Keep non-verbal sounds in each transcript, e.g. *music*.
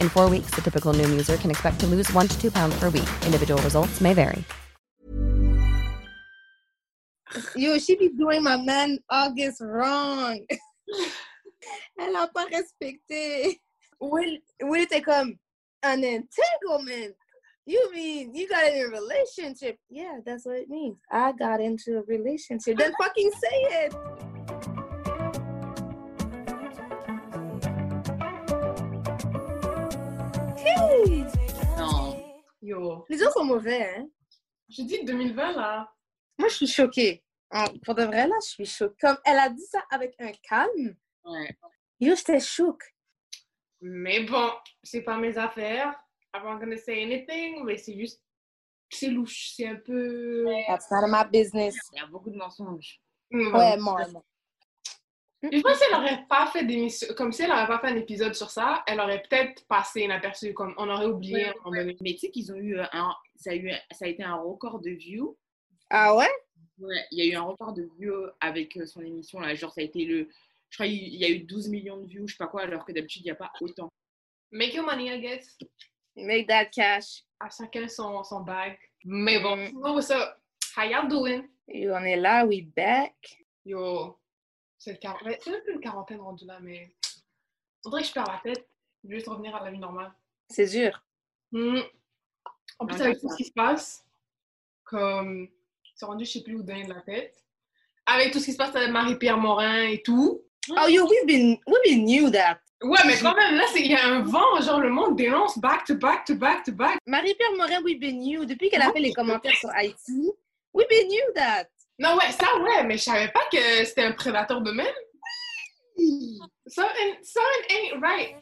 In four weeks, the typical Noom user can expect to lose one to two pounds per week. Individual results may vary. Yo, she be doing my man August wrong. *laughs* Elle a pas respecté. Will, Will était comme um, an entanglement. You mean you got in a relationship? Yeah, that's what it means. I got into a relationship. Then fucking say it. Hey! Non. Yo. Les gens sont mauvais, hein? Je dis 2020, là. Moi, je suis choquée. Pour de vrai, là, je suis choquée. Comme elle a dit ça avec un calme. Ouais. Yo, j'étais choquée. Mais bon, c'est pas mes affaires. I'm not gonna say anything, mais c'est juste. C'est louche. C'est un peu. That's none of my business. Il y a beaucoup de mensonges. Ouais, moi. moi. Je pense qu'elle aurait pas fait d'émission. Comme si elle aurait pas fait un épisode sur ça, elle aurait peut-être passé inaperçue. Comme on aurait oublié à un moment donné. Mais tu sais qu'ils ont eu un. Ça a, eu, ça a été un record de views. Ah ouais? Ouais, il y a eu un record de views avec euh, son émission là. Genre, ça a été le. Je crois qu'il y a eu 12 millions de views, je sais pas quoi, alors que d'habitude, il n'y a pas autant. Make your money, I guess. Make that cash. À chacun son, son bag. Mais bon, Mm. what's up? How y'all doing? Et on est là, we back. Yo, c'est le quar- ouais, c'est même plus une quarantaine rendu là, mais. Faudrait que je perds la tête. Je vais juste revenir à la vie normale. C'est dur. Hmm. En plus, avec tout ce qui se passe, comme. C'est rendu, je sais plus où donner de la tête. Avec tout ce qui se passe avec Marie-Pierre Morin et tout. Oh, yo, we've been, we been knew that. Ouais, mais quand même, là, c'est- il y a un vent, genre le monde dénonce back to back to back to back. Marie-Pierre Morin, we've been knew. Depuis qu'elle a fait les commentaires sur Haïti, we've been knew that. Non, ouais, ça, ouais, mais je savais pas que c'était un prédateur de même. Something, something ain't right.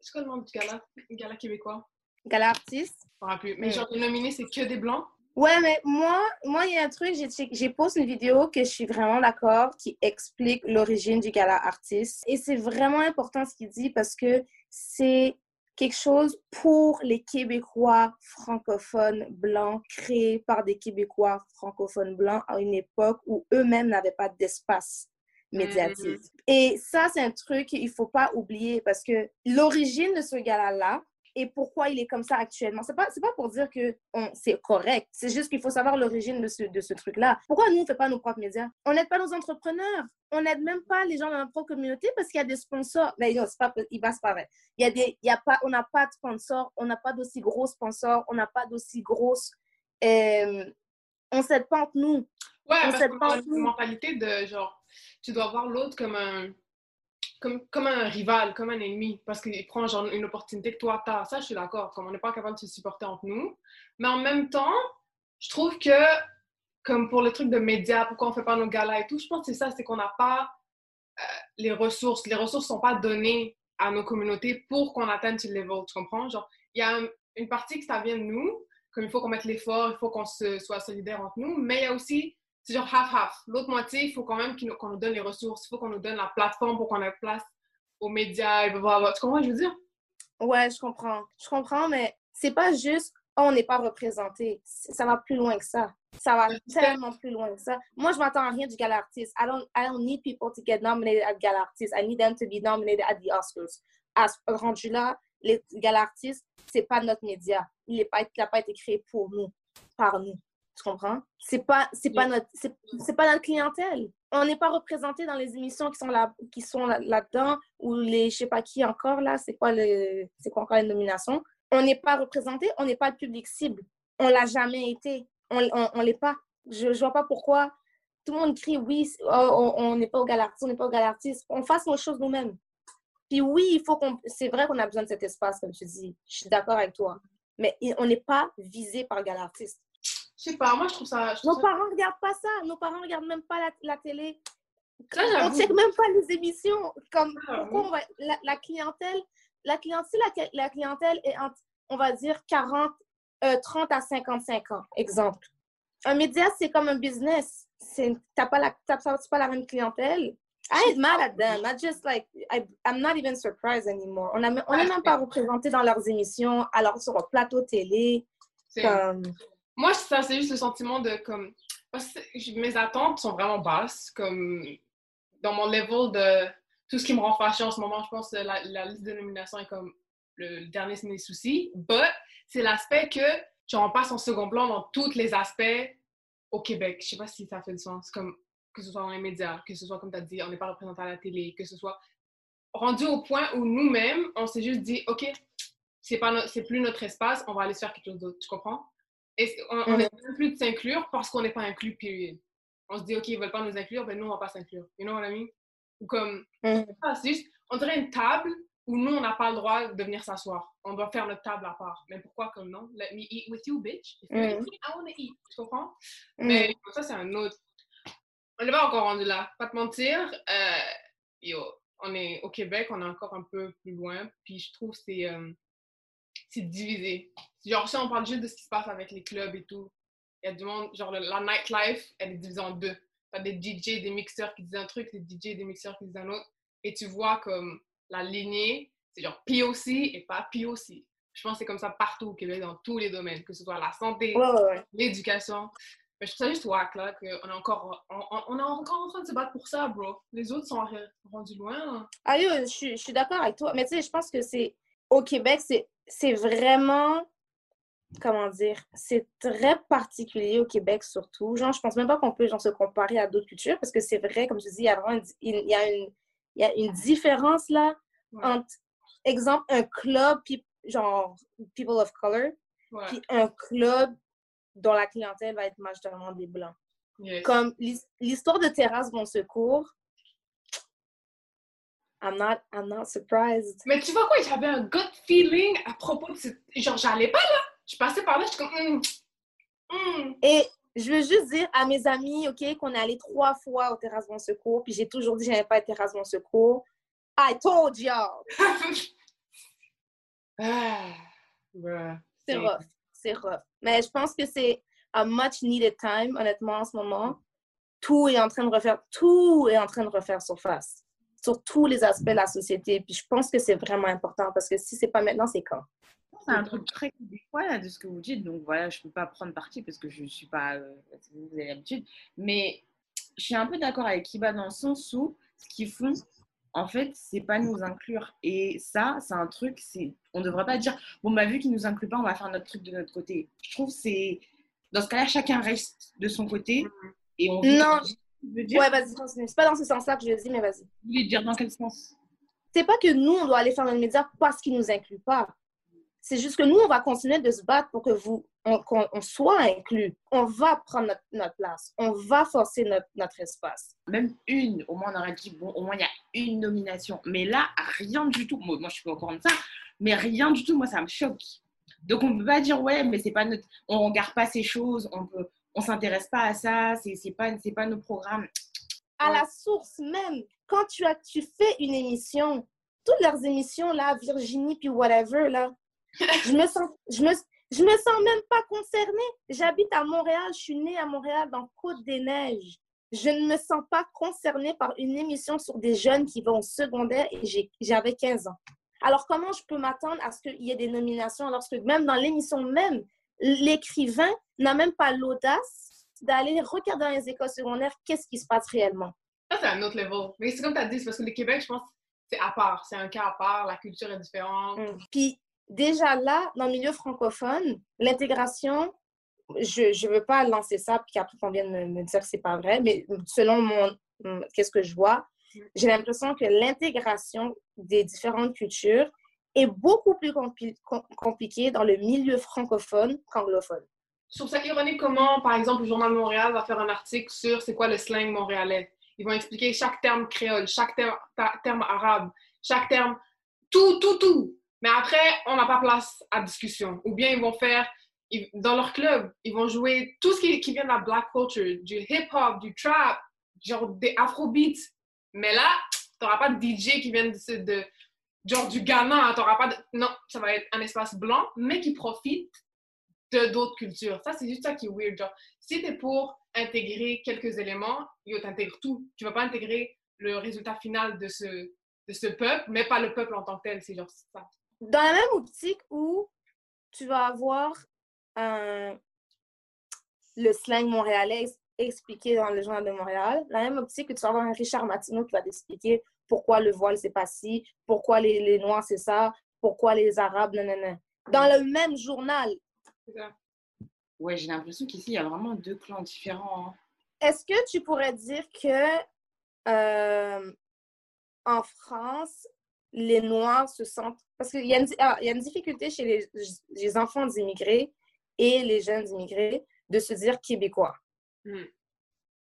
C'est quoi le nom du gala? Gala québécois? Gala artiste? Je me plus. Mais genre, les nominés, c'est que des blancs. Ouais, mais moi, moi, il y a un truc, j'ai posté une vidéo que je suis vraiment d'accord, qui explique l'origine du gala artiste. Et c'est vraiment important ce qu'il dit parce que c'est quelque chose pour les Québécois francophones blancs, créé par des Québécois francophones blancs à une époque où eux-mêmes n'avaient pas d'espace médiatique. Et ça, c'est un truc qu'il faut pas oublier parce que l'origine de ce gala-là, et pourquoi il est comme ça actuellement. C'est pas, c'est pas pour dire que c'est correct. C'est juste qu'il faut savoir l'origine de ce, de ce truc-là. Pourquoi nous, on fait pas nos propres médias? On n'aide pas nos entrepreneurs. On n'aide même pas les gens dans notre propre communauté parce qu'il y a des sponsors. Mais non, c'est pas, il va se pareil. Il y a des, il y a pas, on n'a pas de sponsors. On n'a pas d'aussi gros sponsors. On n'a pas d'aussi grosses, euh, on s'aide pas entre nous. Ouais, On parce qu'on pas a une mentalité de genre, tu dois voir l'autre comme un, comme, comme un rival, comme un ennemi, parce qu'il prend genre une opportunité que toi t'as. Ça, je suis d'accord, comme on n'est pas capable de se supporter entre nous. Mais en même temps, je trouve que, comme pour le truc de médias, pourquoi on fait pas nos galas et tout, je pense que c'est ça, c'est qu'on n'a pas euh, les ressources. Les ressources sont pas données à nos communautés pour qu'on atteigne ce level, tu comprends? Genre, il y a un- une partie que ça vient de nous, comme il faut qu'on mette l'effort, il faut qu'on soit solidaire entre nous, mais il y a aussi c'est genre half-half. L'autre moitié, il faut quand même qu'on nous donne les ressources, il faut qu'on nous donne la plateforme pour qu'on ait place aux médias et blablabla. Tu comprends ce que je veux dire? Ouais, je comprends. Je comprends, mais c'est pas juste oh, on n'est pas représenté. Ça va plus loin que ça. Ça va tellement plus loin que ça. Moi, je m'attends à rien du Gala Artist. I don't, I don't need people to get nominated at Gala Artist. I need them to be nominated at the Oscars. À ce rendu là, les Gala Artistes, c'est pas notre média. Il n'a pas, pas été créé pour nous, par nous. Tu comprends? C'est pas, c'est pas notre, c'est, pas notre clientèle. On n'est pas représenté dans les émissions qui sont là, qui sont là-dedans ou les, je sais pas qui encore là. C'est quoi le, c'est quoi encore les nominations? On n'est pas représenté, on n'est pas le public cible. On l'a jamais été. On, on, l'est pas. Je, je vois pas pourquoi tout le monde crie oui, oh, on n'est pas au galartiste, on n'est pas au galartiste. On fasse nos choses nous-mêmes. Puis oui, il faut qu'on. C'est vrai qu'on a besoin de cet espace, comme tu dis. Je suis d'accord avec toi. Mais on n'est pas visé par le galartiste. Je sais pas, moi je trouve ça. Nos parents ne regardent pas ça. Nos parents ne regardent même pas la, la télé. on ne check même pas les émissions. Comme ah, pourquoi on va, la, clientèle, la clientèle, la, la clientèle est, on va dire, 40, 30 euh, à 55 ans, exemple. Un média, c'est comme un business. Tu n'as pas, la, pas la même clientèle. I ain't mad at them. I just like, I, I'm not even surprised anymore. On n'est on même pas représenté dans leurs émissions, alors sur un plateau télé. Comme... Moi, ça, c'est juste le sentiment de comme. Mes attentes sont vraiment basses. Comme dans mon level de tout ce qui me rend fâché en ce moment, je pense que la, liste de nominations est comme le dernier de mes soucis. But c'est l'aspect que on passe en second plan dans tous les aspects au Québec. Je sais pas si ça fait du sens. Comme que ce soit dans les médias, que ce soit, comme tu as dit, on n'est pas représenté à la télé, que ce soit rendu au point où nous-mêmes, on s'est juste dit, OK, c'est c'est plus notre espace, on va aller se faire quelque chose d'autre. Tu comprends? Et on n'est mm. plus de s'inclure parce qu'on n'est pas inclus, period? On se dit, OK, ils veulent pas nous inclure, ben nous, on va pas s'inclure. You know what I mean? Ou comme, mm. c'est juste, on dirait une table où nous, on n'a pas le droit de venir s'asseoir. On doit faire notre table à part. Mais pourquoi comme non? Let me eat with you, bitch. If mm. eat, I want to eat. Tu comprends? Mais ça, c'est un autre. On n'est pas encore rendu là. Pas te mentir. Euh, yo, on est au Québec, on est encore un peu plus loin. Puis je trouve que c'est euh, c'est divisé. Genre, si on parle juste de ce qui se passe avec les clubs et tout, il y a du monde, genre la nightlife, elle est divisée en deux. T'as des DJ, des mixeurs qui disent un truc, des DJ, des mixeurs qui disent un autre. Et tu vois comme la lignée, c'est genre POC et pas POC. Je pense que c'est comme ça partout au Québec, dans tous les domaines, que ce soit la santé, l'éducation. Mais je trouve ça juste wack, là, qu'on est encore, on, est encore en train de se battre pour ça, bro. Les autres sont rendus loin. Ah, yo, je, je suis d'accord avec toi. Mais tu sais, je pense que c'est, au Québec, c'est vraiment, comment dire, c'est très particulier au Québec surtout. Genre, je pense même pas qu'on peut genre, se comparer à d'autres cultures parce que c'est vrai, comme je dis, il y a vraiment il y a une, il y a une différence là entre, exemple, un club, genre, people of color, puis un club dont la clientèle va être majoritairement des Blancs. Comme l'histoire de Terrasse Bon Secours, I'm not, I'm not surprised. Mais tu vois quoi, j'avais un gut feeling à propos de ce... Genre, j'allais pas là. Je passais par là, je suis comme... Hmm, hmm. Et je veux juste dire à mes amis, OK, qu'on est allé trois fois au Terrasse Bon Secours, puis j'ai toujours dit que je pas été Terrasse Bon Secours. I told y'all! *laughs* ah, c'est rough c'est rough. Mais je pense que c'est a much needed time, honnêtement, en ce moment. Tout est en train de refaire, tout est en train de refaire surface sur tous les aspects de la société. Puis je pense que c'est vraiment important parce que si c'est pas maintenant, c'est quand? C'est un truc très québécois de ce que vous dites. Donc voilà, je ne peux pas prendre parti parce que je ne suis pas. Euh, vous avez l'habitude. Mais je suis un peu d'accord avec Kiba dans le sens où ce qu'ils font, en fait, c'est pas nous inclure. Et ça, c'est un truc, c'est, on devrait pas dire, bon, bah, vu qu'ils nous incluent pas, on va faire notre truc de notre côté. Je trouve c'est, dans ce cas-là, chacun reste de son côté et on. Non. Ouais, vas-y, C'est pas dans ce sens-là que je le dis, mais vas-y. Vous voulez dire dans quel sens? C'est pas que nous, on doit aller faire notre média parce qu'ils nous incluent pas. C'est juste que nous, on va continuer de se battre pour que vous, qu'on soit inclus. On va prendre notre, place. On va forcer notre, notre, espace. Même une, au moins on aurait dit, bon, au moins il y a une nomination. Mais là, rien du tout. Moi, moi je suis pas au courant de ça, mais rien du tout, moi, ça me choque. Donc on ne peut pas dire, ouais, mais c'est pas notre... on regarde pas ces choses, on peut... on s'intéresse pas à ça, c'est pas, pas nos programmes. À la source même, quand tu, as, tu fais une émission, toutes leurs émissions, là, Virginie, puis whatever, là, je me sens, je me, je me sens même pas concernée. J'habite à Montréal, je suis née à Montréal dans Côte-des-Neiges. Je ne me sens pas concernée par une émission sur des jeunes qui vont au secondaire et j'avais 15 ans. Alors, comment je peux m'attendre à ce qu'il y ait des nominations lorsque même dans l'émission même, l'écrivain n'a même pas l'audace d'aller regarder dans les écoles secondaires qu'est-ce qui se passe réellement? Ça, c'est un autre level. Mais c'est comme tu as dit, c'est parce que le Québec, je pense, c'est à part. C'est un cas à part. La culture est différente. Mm. Puis déjà là, dans le milieu francophone, l'intégration, je ne veux pas lancer ça, puis qu'après on vienne me, me dire que c'est pas vrai, mais selon mon, qu'est-ce que je vois, j'ai l'impression que l'intégration des différentes cultures est beaucoup plus compli- com- compliquée dans le milieu francophone qu'anglophone. Je trouve ça ironique comment, par exemple, le Journal de Montréal va faire un article sur c'est quoi le slang montréalais. Ils vont expliquer chaque terme créole, chaque terme arabe, chaque terme, tout, tout, tout. Mais après, on n'a pas place à discussion. Ou bien ils vont faire, dans leur club, ils vont jouer tout ce qui, vient de la black culture, du hip-hop, du trap, genre des afrobeats. Mais là, tu n'auras pas de DJ qui viennent de, genre du Ghana. T'auras pas. Non, ça va être un espace blanc, mais qui profite de d'autres cultures. Ça, c'est juste ça qui est weird. Genre, si t'es pour intégrer quelques éléments, yo, t'intègres tout. Tu vas pas intégrer le résultat final de ce, de ce peuple, mais pas le peuple en tant que tel. C'est genre ça. Dans la même optique où tu vas avoir un- le slang montréalais ex- expliqué dans le journal de Montréal, la même optique que tu vas avoir un Richard Martineau qui va t'expliquer pourquoi le voile c'est pas ci, pourquoi les, les Noirs c'est ça, pourquoi les Arabes, non, non, non. Dans le même journal. Ouais, j'ai l'impression qu'ici, il y a vraiment deux clans différents. hein. Est-ce que tu pourrais dire que euh, en France, les Noirs se sentent. Parce qu'il y, a une- ah, il y a une difficulté chez les, les enfants d'immigrés et les jeunes immigrés de se dire québécois. Mm.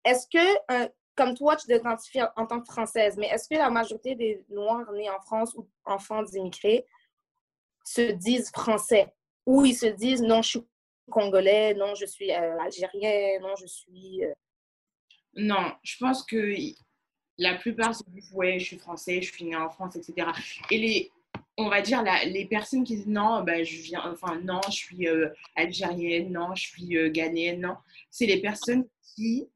Est-ce que, euh, comme toi, tu t'identifies en tant que Française, mais est-ce que la majorité des Noirs nés en France ou enfants d'immigrés se disent français? Ou ils se disent non, je suis congolais, non, je suis euh, algérien, non, je suis. euh, Non, je pense que la plupart se disent ouais, je suis français, je suis né en France, etc. Et les, on va dire la- les personnes qui disent non, bah, je viens, enfin non, je suis euh, algérienne, non, je suis euh, ghanéenne, non, c'est les personnes qui,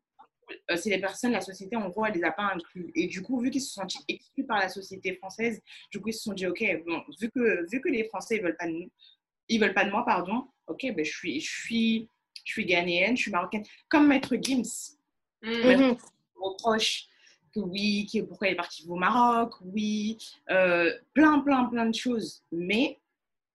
euh, c'est les personnes, la société en gros, elle les a pas inclus. Et du coup, vu qu'ils se sont sentis exclus par la société française, du coup ils se sont dit ok, bon, vu que vu que les Français ils veulent pas de nous, ils veulent pas de moi, pardon, ok, ben je suis, je suis, je suis ghanéenne, je suis marocaine, comme Maître Gims Mm. Mhm. reproche que oui, que pourquoi il est parti au Maroc, oui, euh, plein, plein, plein de choses. Mais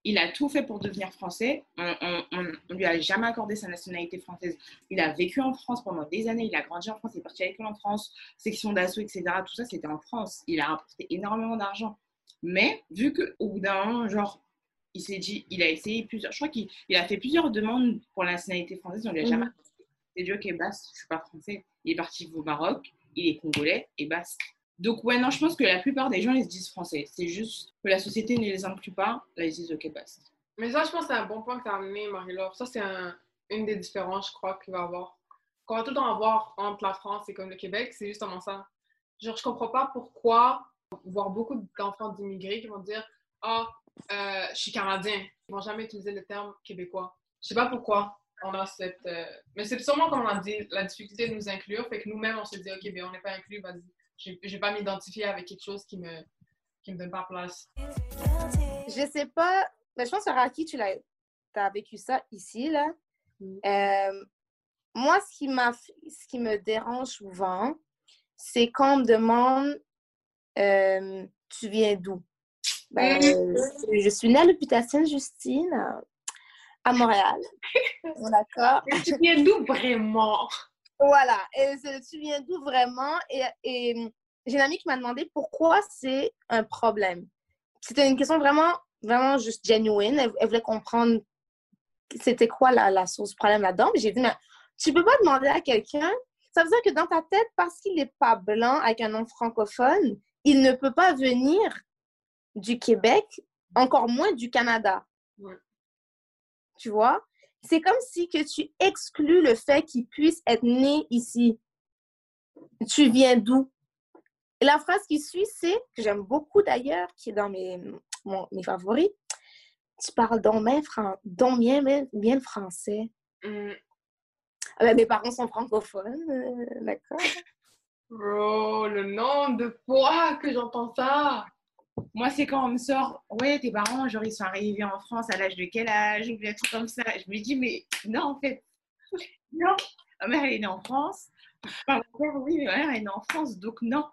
il a tout fait pour devenir français. On, on lui a jamais accordé sa nationalité française. Il a vécu en France pendant des années. Il a grandi en France. Il est parti à l'école en France, section d'assaut, etc. Tout ça, c'était en France. Il a rapporté énormément d'argent. Mais vu qu'au bout d'un moment, genre, il s'est dit, il a essayé plusieurs. Je crois qu'il il a fait plusieurs demandes pour la nationalité française. On lui a jamais Mhm. il s'est dit, ok, basta, je suis pas français. Il est parti au Maroc, il est congolais, et basta. Donc, ouais, non, je pense que la plupart des gens, ils se disent français. C'est juste que la société ne les inclut pas. Là, ils se disent, ok, basta. Mais ça, je pense que c'est un bon point que tu as amené, Marie-Laure. Ça, c'est un- une des différences, je crois, qu'il va y avoir. Qu'on va tout le temps avoir entre la France et comme le Québec, c'est justement ça. Genre, je comprends pas pourquoi voir beaucoup d'enfants d'immigrés qui vont dire Ah, euh, je suis Canadien. Ils vont jamais utiliser le terme québécois. Je sais pas pourquoi on a cette. euh, Mais c'est sûrement, comme on a dit, la difficulté de nous inclure. Fait que nous-mêmes, on se dit Ok, ben on n'est pas inclus, vas-y. Je vais pas m'identifier avec quelque chose qui me, qui me donne pas place. Je sais pas, mais je pense que Raki, tu l'as, as vécu ça ici, là. Mm. Euh, moi, ce qui, m'a, ce qui me dérange souvent, c'est quand on me demande euh, Tu viens d'où? Ben, Mm. Je suis née à l'hôpital Sainte-Justine, à Montréal. *laughs* D'accord Mais tu viens d'où vraiment? Voilà. Et tu viens d'où vraiment? Et, et hum, j'ai une amie qui m'a demandé pourquoi c'est un problème. C'était une question vraiment, vraiment juste genuine. Elle, elle voulait comprendre c'était quoi la, la source du problème là-dedans. J'ai dit, mais tu peux pas demander à quelqu'un. Ça veut dire que dans ta tête, parce qu'il n'est pas blanc avec un nom francophone, il ne peut pas venir du Québec, encore moins du Canada. Ouais. Tu vois? C'est comme si que tu exclus le fait qu'il puisse être né ici. Tu viens d'où? Et la phrase qui suit, c'est, que j'aime beaucoup d'ailleurs, qui est dans mes, mon- mes favoris, tu parles donc bien, fran- donc bien, bien, bien le français. Mm. Ah ben, mes parents sont francophones, euh, d'accord? Bro, *laughs* le nombre de fois que j'entends ça. Moi, c'est quand on me sort, ouais, tes parents, genre, ils sont arrivés en France à l'âge de quel âge Ou des trucs comme ça. Je me dis, mais non, en fait, *laughs* non. Ma mère, elle est née en France. Père, oui, mais ma mère, elle est née en France, donc non.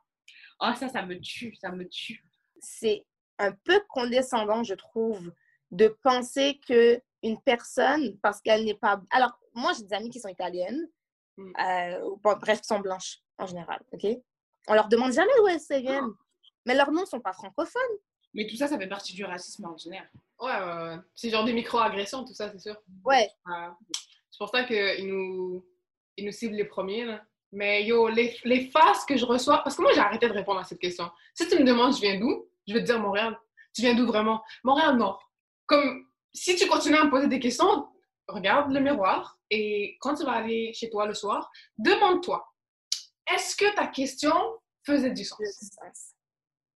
Oh, ça, ça me tue, ça me tue. C'est un peu condescendant, je trouve, de penser que une personne, parce qu'elle n'est pas... Alors, moi, j'ai des amies qui sont italiennes, Mm. euh, bon, bref, qui sont blanches, en général, OK? On leur demande jamais d'où elles viennent. Mais leurs noms ne sont pas francophones. Mais tout ça, ça fait partie du racisme ordinaire. Ouais, ouais, ouais. C'est genre des micro-agressions, tout ça, c'est sûr. Ouais. Ouais. C'est pour ça qu'ils nous, ils nous ciblent les premiers. Là. Mais yo, les, les faces que je reçois, parce que moi j'ai arrêté de répondre à cette question. Si tu me demandes je viens d'où, je vais te dire Montréal. Tu viens d'où vraiment? Montréal Nord. Comme si tu continues à me poser des questions, regarde le miroir et quand tu vas aller chez toi le soir, demande-toi est-ce que ta question faisait du sens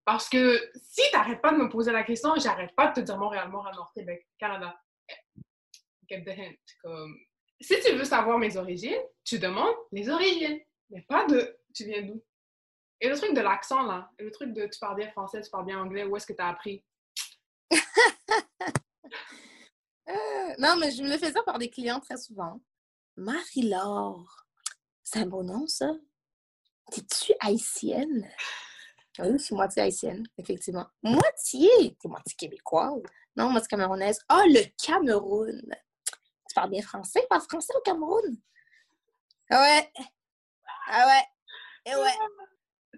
Parce que si tu n'arrêtes pas de me poser la question, j'arrête pas de te dire Montréal, Montréal Nord, Québec, Canada. Get the hint. Si tu veux savoir mes origines, tu demandes les origines, mais pas de tu viens d'où? Et le truc de l'accent, là, le truc de tu parles bien français, tu parles bien anglais, où est-ce que tu as appris? *laughs* Non, mais je me le faisais par des clients très souvent. Marie-Laure. C'est un beau nom, ça. T'es-tu haïtienne? Oui, je suis moitié haïtienne, effectivement. Moitié! T'es moitié québécoise. Non, moi, c'est camerounaise. Oh, le Cameroun! Tu parles bien français? Tu parles français au Cameroun? Ah ouais! Ah ouais! Et ouais!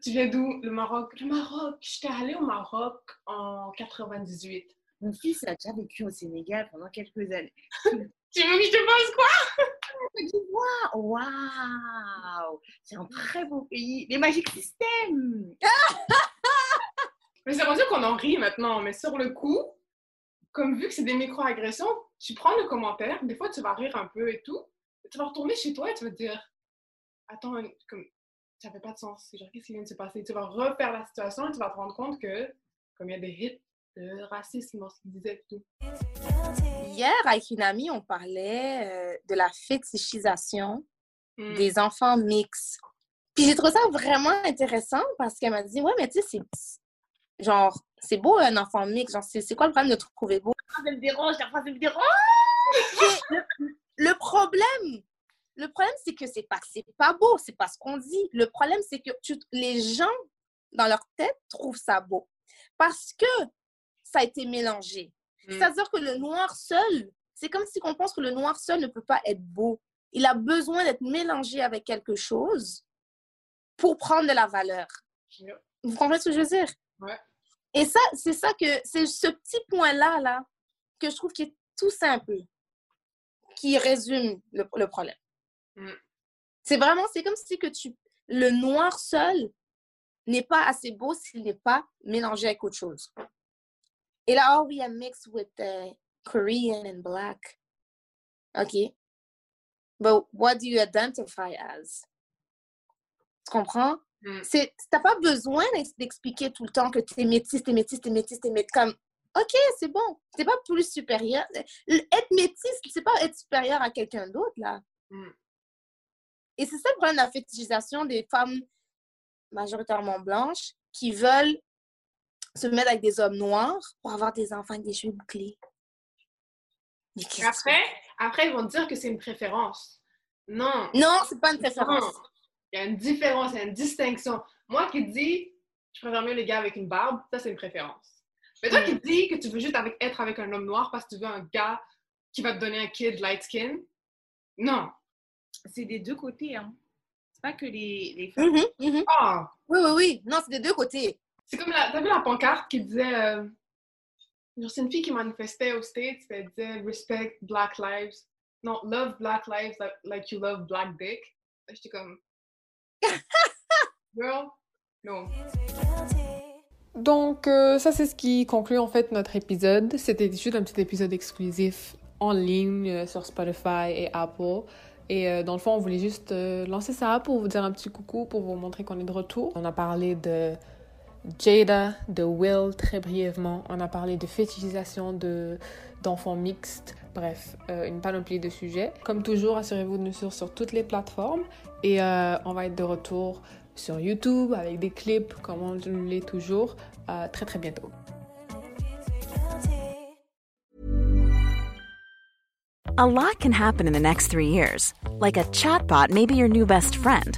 Tu viens d'où? Le Maroc. Le Maroc. J'étais allée au Maroc en 98. Mon fils a déjà vécu au Sénégal pendant quelques années. *laughs* Tu veux que je te pose quoi? Waouh! Waouh! C'est un très beau pays. Les Magic System! *laughs* Mais c'est rendu qu'on en rit maintenant. Mais sur le coup, comme vu que c'est des micro-agressions, tu prends le commentaire, des fois tu vas rire un peu et tout. Tu vas retourner chez toi et tu vas te dire Attends, comme ça fait pas de sens. Genre, qu'est-ce qui vient de se passer? Tu vas refaire la situation et tu vas te rendre compte que, comme il y a des hits de racisme dans ce qu'il disait et tout. Hier, avec une amie, on parlait euh, de la fétichisation Mm. des enfants mixtes. Puis j'ai trouvé ça vraiment intéressant parce qu'elle m'a dit Ouais, mais tu sais, c'est. Genre, c'est beau un enfant mixte. Genre, c'est quoi le problème de trouver beau? Ça me dérange, la phrase me dérange! Le, le problème, le problème, c'est que c'est pas c'est pas beau, c'est pas ce qu'on dit. Le problème, c'est que tu- les gens, dans leur tête, trouvent ça beau. Parce que ça a été mélangé. Mm. C'est-à-dire que le noir seul, c'est comme si on pense que le noir seul ne peut pas être beau. Il a besoin d'être mélangé avec quelque chose pour prendre de la valeur. Vous comprenez ce que je veux dire? Ouais. Et ça, c'est ça que, c'est ce petit point-là, là, que je trouve qui est tout simple, qui résume le, le problème. Mm. C'est vraiment, c'est comme si que tu, le noir seul n'est pas assez beau s'il n'est pas mélangé avec autre chose. Et là, oh, we are mixed with uh, Korean and black. OK. But what do you identify as? Tu comprends? Mm. C'est, t'as pas besoin d'ex- d'expliquer tout le temps que t'es métisse, t'es métisse, t'es métisse, t'es métisse. Comme, OK, c'est bon. T'es pas plus supérieur. Être métisse, c'est pas être supérieur à quelqu'un d'autre, là. Mm. Et c'est ça le problème de la fétichisation des femmes majoritairement blanches qui veulent se mettre avec des hommes noirs pour avoir des enfants avec des cheveux bouclés. Mais Après, après, ils vont dire que c'est une préférence. Non. Non, c'est pas une préférence. Il y a une différence, il y a une distinction. Moi qui dis, je préfère mieux les gars avec une barbe, ça c'est une préférence. Mais toi qui dis que tu veux juste avec, être avec un homme noir parce que tu veux un gars qui va te donner un kid light skin, non. C'est des deux côtés, hein. C'est pas que les, les femmes. Ah! Oui, oui, oui. Non, c'est des deux côtés. C'est comme la, t'as vu la pancarte qui disait, euh, c'est une fille qui manifestait aux States, elle disait respect Black Lives, non love Black Lives like, you love Black Dick. J'étais comme, *laughs* girl, non. Donc, euh, ça, c'est ce qui conclut en fait notre épisode. C'était juste un petit épisode exclusif en ligne euh, sur Spotify et Apple. Et euh, dans le fond, on voulait juste lancer ça pour vous dire un petit coucou, pour vous montrer qu'on est de retour. On a parlé de Jada, de Will très brièvement. On a parlé de fétichisation de, d'enfants mixtes. Bref, euh, une panoplie de sujets. Comme toujours, assurez-vous de nous suivre sur toutes les plateformes. Et euh, on va être de retour sur YouTube avec des clips comme on l'est toujours très très bientôt. A lot can happen in the next three years. Like a chatbot may be your new best friend.